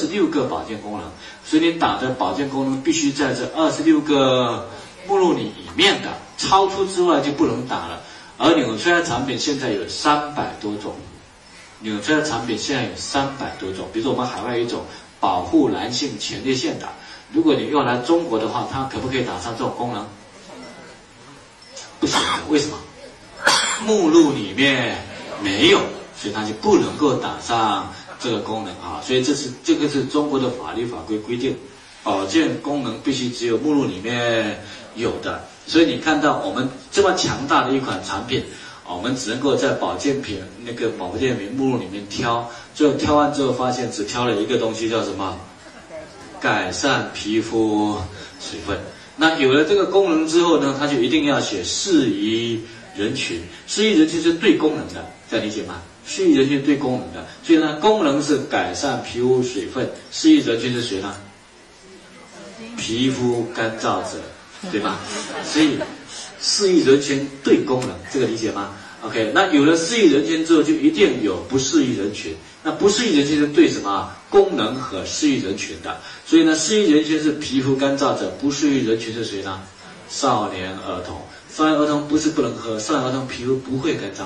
十六个保健功能，所以你打的保健功能必须在这二十六个目录里面的，超出之外就不能打了。而纽崔莱产品现在有三百多种，纽崔莱产品现在有三百多种。比如说我们海外一种保护男性前列腺的，如果你用来中国的话，它可不可以打上这种功能？不行的，为什么？目录里面没有，所以它就不能够打上这个功能啊。所以这是这个是中国的法律法规规定，保健功能必须只有目录里面有的。所以你看到我们这么强大的一款产品，我们只能够在保健品那个保健品目录里面挑，最后挑完之后发现只挑了一个东西，叫什么？改善皮肤水分。那有了这个功能之后呢，它就一定要写适宜人群，适宜人群是对功能的，这样理解吗？适宜人群对功能的，所以呢，功能是改善皮肤水分，适宜人群是谁呢？皮肤干燥者。对吧？所以适宜人群对功能，这个理解吗？OK，那有了适宜人群之后，就一定有不适宜人群。那不适宜人群是对什么功能和适宜人群的？所以呢，适宜人群是皮肤干燥者，不适宜人群是谁呢？少年儿童。少年儿童不是不能喝，少年儿童皮肤不会干燥，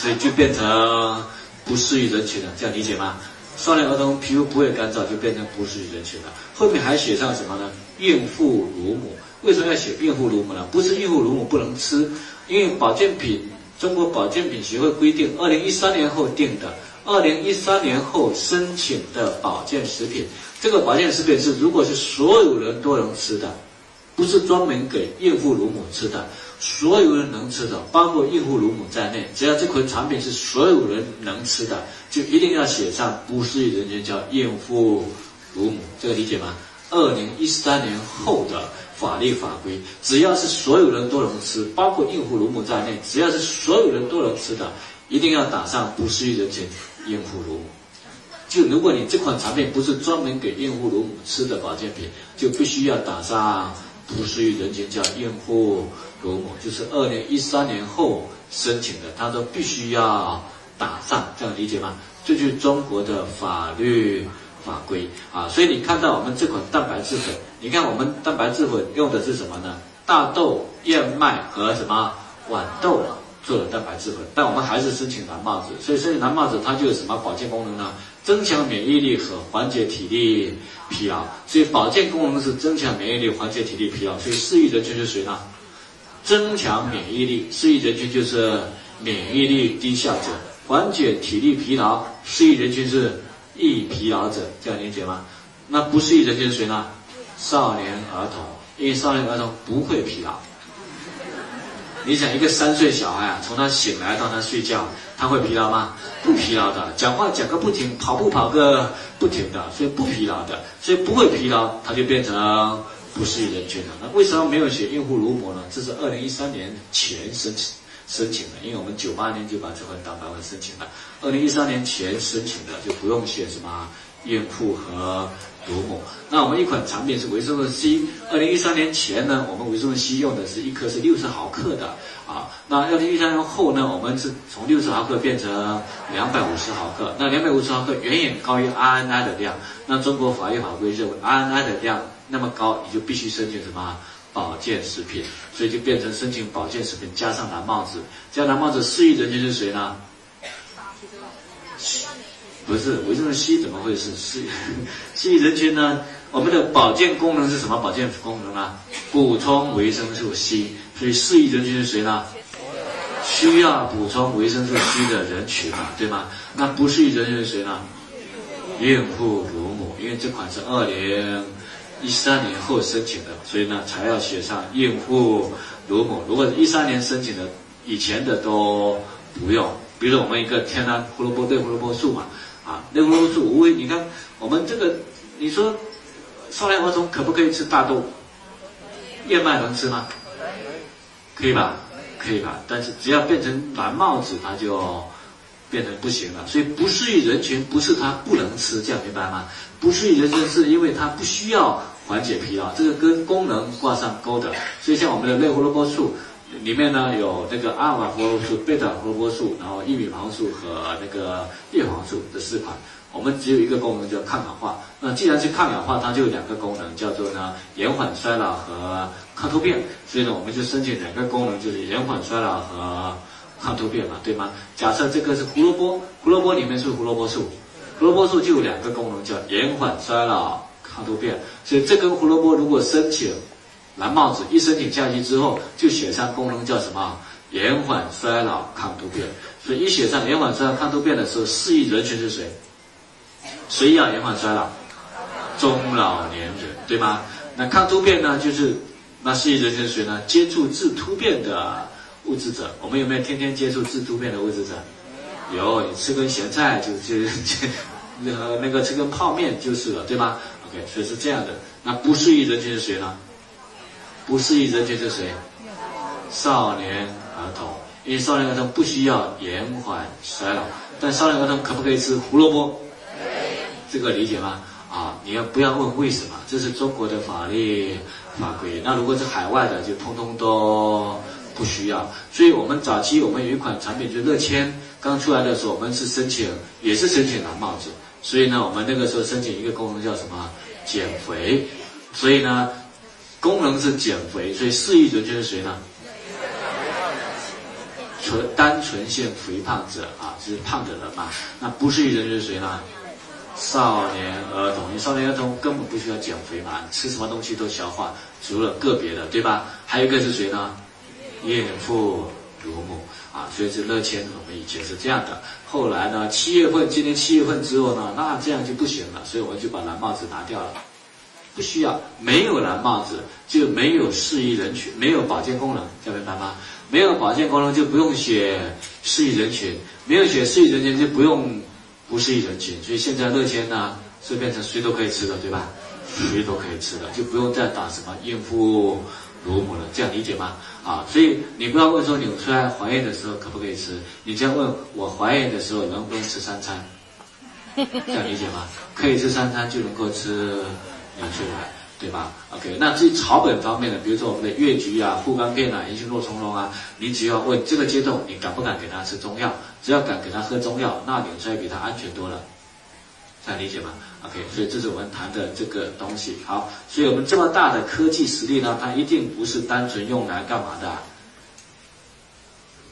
所以就变成不适宜人群了。这样理解吗？少年儿童皮肤不会干燥，就变成不适宜人群了。后面还写上什么呢？孕妇乳母。为什么要写孕妇乳母呢？不是孕妇乳母不能吃，因为保健品，中国保健品协会规定，二零一三年后定的，二零一三年后申请的保健食品，这个保健食品是如果是所有人都能吃的，不是专门给孕妇乳母吃的。所有人能吃的，包括孕妇乳母在内，只要这款产品是所有人能吃的，就一定要写上不适宜人群叫孕妇乳母，这个理解吗？二零一三年后的法律法规，只要是所有人都能吃，包括孕妇乳母在内，只要是所有人都能吃的，一定要打上不适宜人群孕妇乳母。就如果你这款产品不是专门给孕妇乳母吃的保健品，就必须要打上不适宜人群叫孕妇。乳母就是二零一三年后申请的，他都必须要打上，这样理解吗？这就是中国的法律法规啊。所以你看到我们这款蛋白质粉，你看我们蛋白质粉用的是什么呢？大豆、燕麦和什么豌豆做的蛋白质粉，但我们还是申请蓝帽子。所以申请蓝帽子，它就有什么保健功能呢？增强免疫力和缓解体力疲劳。所以保健功能是增强免疫力、缓解体力疲劳。所以适宜人群是谁呢？增强免疫力，适宜人群就是免疫力低下者；缓解体力疲劳，适宜人群是易疲劳者。这样理解吗？那不适宜人群是谁呢？少年儿童，因为少年儿童不会疲劳。你想一个三岁小孩啊，从他醒来到他睡觉，他会疲劳吗？不疲劳的，讲话讲个不停，跑步跑个不停的，所以不疲劳的，所以不会疲劳，他就变成。不适宜人群了，那为什么没有写孕妇乳母呢？这是二零一三年前申请申请的，因为我们九八年就把这份蛋白粉申请了，二零一三年前申请的就不用写什么孕妇和乳母。那我们一款产品是维生素 C，二零一三年前呢，我们维生素 C 用的是一颗是六十毫克的啊，那二零一三年后呢，我们是从六十毫克变成两百五十毫克，那两百五十毫克远远高于 RNI 的量，那中国法律法规认为 RNI 的量。那么高，你就必须申请什么保健食品，所以就变成申请保健食品加上蓝帽子。加蓝帽子适宜人群是谁呢？不是维生素 C 怎么会是适适宜人群呢？我们的保健功能是什么保健功能呢？补充维生素 C，所以适宜人群是谁呢？需要补充维生素 C 的人群嘛，对吗？那不适宜人群是谁呢？孕妇乳母，因为这款是二零。一三年后申请的，所以呢才要写上孕妇乳母。如果一三年申请的，以前的都不用。比如说我们一个天然胡萝卜对胡萝卜素嘛，啊，类胡萝卜素无为。你看我们这个，你说少年儿童可不可以吃大豆？燕麦能吃吗？可以吧？可以吧？但是只要变成蓝帽子，它就。变成不行了，所以不适宜人群不是他不能吃，这样明白吗？不适宜人群是因为他不需要缓解疲劳，这个跟功能挂上钩的。所以像我们的类胡萝卜素里面呢，有那个阿尔法胡萝卜素、贝塔胡萝卜素，然后玉米黄素和那个叶黄素这四款。我们只有一个功能叫抗氧化。那既然是抗氧化，它就有两个功能，叫做呢延缓衰老和抗突变。所以呢，我们就申请两个功能，就是延缓衰老和抗突变嘛，对吗？假设这个是胡萝卜，胡萝卜里面是胡萝卜素，胡萝卜素就有两个功能，叫延缓衰老、抗突变。所以这根胡萝卜如果申请蓝帽子，一申请下去之后，就写上功能叫什么？延缓衰老、抗突变。所以一写上延缓衰老、抗突变的时候，适宜人群是谁？谁要延缓衰老？中老年人，对吗？那抗突变呢？就是那适宜人群是谁呢？接触致突变的物质者。我们有没有天天接触致突变的物质者？有，你吃根咸菜就就就那个那个吃根泡面就是了，对吗？OK，所以是这样的。那不适宜人群是谁呢？不适宜人群是谁？少年儿童。因为少年儿童不需要延缓衰老，但少年儿童可不可以吃胡萝卜？这个理解吗？啊，你要不要问为什么？这是中国的法律法规。那如果是海外的，就通通都不需要。所以我们早期我们有一款产品，就乐千刚出来的时候，我们是申请，也是申请蓝帽子。所以呢，我们那个时候申请一个功能叫什么？减肥。所以呢，功能是减肥，所以适宜人群是谁呢？纯单纯性肥胖者啊，就是胖的人嘛。那不适宜人群是谁呢？少年儿童，你少年儿童根本不需要减肥嘛，吃什么东西都消化，除了个别的，对吧？还有一个是谁呢？孕妇、乳母啊，所以是乐千，我们以前是这样的。后来呢，七月份，今年七月份之后呢，那这样就不行了，所以我们就把蓝帽子拿掉了，不需要，没有蓝帽子就没有适宜人群，没有保健功能，明白吗？没有保健功能就不用写适宜人群，没有写适宜人群就不用。不适宜人群，所以现在乐千呢是变成谁都可以吃的，对吧？谁都可以吃的，就不用再打什么孕妇、乳母了，这样理解吗？啊，所以你不要问说纽崔莱怀孕的时候可不可以吃，你这样问我怀孕的时候能不能吃三餐，这样理解吗？可以吃三餐就能够吃纽崔莱。对吧？OK，那至于草本方面的，比如说我们的越橘啊、护肝片啊、银杏络从容啊，你只要问这个阶段你敢不敢给他吃中药，只要敢给他喝中药，那纽崔比他安全多了，这样理解吗？OK，所以这是我们谈的这个东西。好，所以我们这么大的科技实力呢，它一定不是单纯用来干嘛的？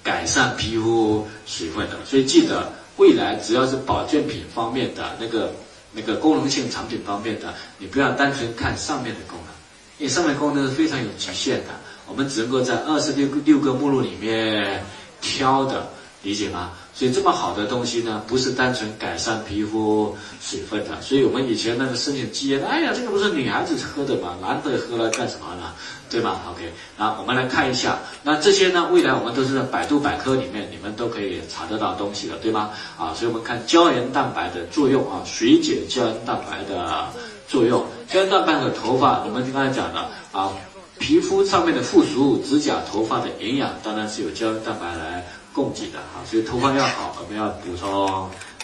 改善皮肤水分的。所以记得，未来只要是保健品方面的那个。那个功能性产品方面的，你不要单纯看上面的功能，因为上面功能是非常有局限的，我们只能够在二十六六个目录里面挑的，理解吗？所以这么好的东西呢，不是单纯改善皮肤水分的。所以我们以前那个申请基因，哎呀，这个不是女孩子喝的吗？男的喝了干什么呢？对吧？OK，那我们来看一下，那这些呢，未来我们都是在百度百科里面，你们都可以查得到东西的，对吗？啊，所以我们看胶原蛋白的作用啊，水解胶原蛋白的作用，胶原蛋白和头发，我们刚才讲的啊，皮肤上面的附属物、指甲、头发的营养，当然是由胶原蛋白来。供给的哈，所以头发要好，我们要补充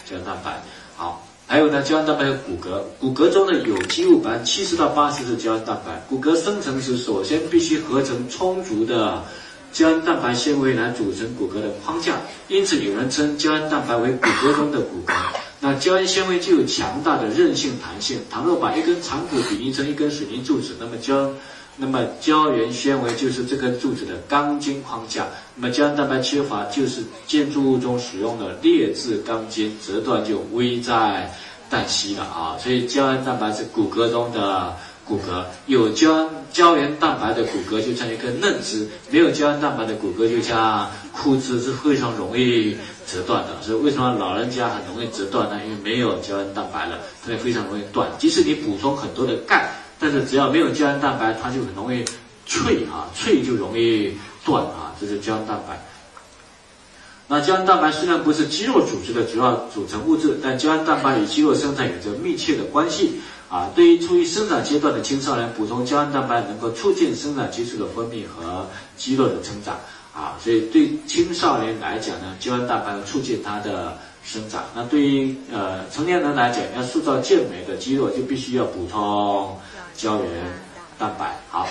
胶原蛋白。好，还有呢，胶原蛋白有骨骼，骨骼中的有机物百分之七十到八十是胶原蛋白。骨骼生成时，首先必须合成充足的胶原蛋白纤维来组成骨骼的框架，因此有人称胶原蛋白为骨骼中的骨骼。那胶原纤维具有强大的韧性弹性，倘若把一根长骨比拟成一根水泥柱子，那么胶。那么胶原纤维就是这根柱子的钢筋框架，那么胶原蛋白缺乏就是建筑物中使用的劣质钢筋折断就危在旦夕了啊！所以胶原蛋白是骨骼中的骨骼，有胶胶原蛋白的骨骼就像一根嫩枝，没有胶原蛋白的骨骼就像枯枝，是非常容易折断的。所以为什么老人家很容易折断呢？因为没有胶原蛋白了，它也非常容易断。即使你补充很多的钙。但是只要没有胶原蛋白，它就很容易脆啊，脆就容易断啊，这是胶原蛋白。那胶原蛋白虽然不是肌肉组织的主要组成物质，但胶原蛋白与肌肉生产有着密切的关系啊。对于处于生长阶段的青少年，补充胶原蛋白能够促进生长激素的分泌和肌肉的成长啊。所以对青少年来讲呢，胶原蛋白促进它的。生长。那对于呃成年人来讲，要塑造健美的肌肉，就必须要补充胶原蛋白。好，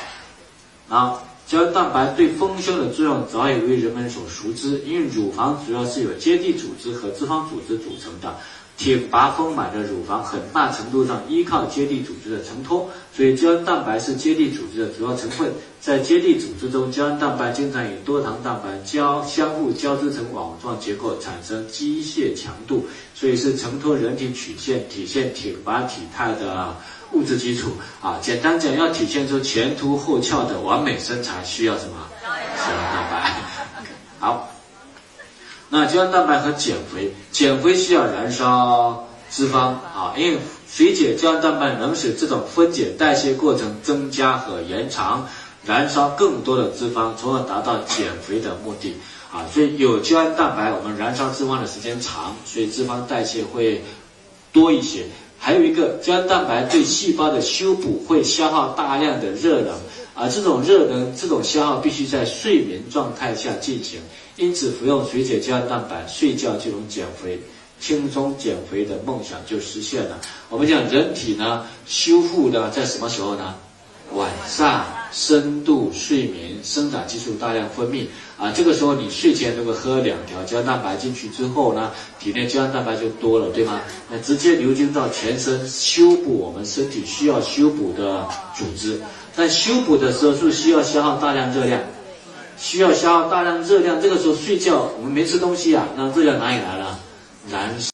那胶原蛋白对丰胸的作用早已为人们所熟知。因为乳房主要是由结缔组织和脂肪组织组成的，挺拔丰满的乳房很大程度上依靠接地组织的承托，所以胶原蛋白是接地组织的主要成分。在接地组织中，胶原蛋白经常与多糖蛋白交相互交织成网状结构，产生机械强度，所以是承托人体曲线、体现挺拔体态的物质基础。啊，简单讲，要体现出前凸后翘的完美身材，需要什么？胶原蛋白。好。那胶原蛋白和减肥，减肥需要燃烧脂肪啊，因为水解胶原蛋白能使这种分解代谢过程增加和延长，燃烧更多的脂肪，从而达到减肥的目的啊。所以有胶原蛋白，我们燃烧脂肪的时间长，所以脂肪代谢会多一些。还有一个，胶原蛋白对细胞的修补会消耗大量的热能。啊，这种热能、这种消耗必须在睡眠状态下进行，因此服用水解胶原蛋白，睡觉就能减肥，轻松减肥的梦想就实现了。我们讲人体呢，修复的在什么时候呢？晚上深度睡眠，生长激素大量分泌啊，这个时候你睡前如果喝两条胶原蛋白进去之后呢，体内胶原蛋白就多了，对吗？那直接流经到全身，修补我们身体需要修补的组织。在修补的时候是需要消耗大量热量，需要消耗大量热量。这个时候睡觉，我们没吃东西啊，那热量哪里来了？燃烧。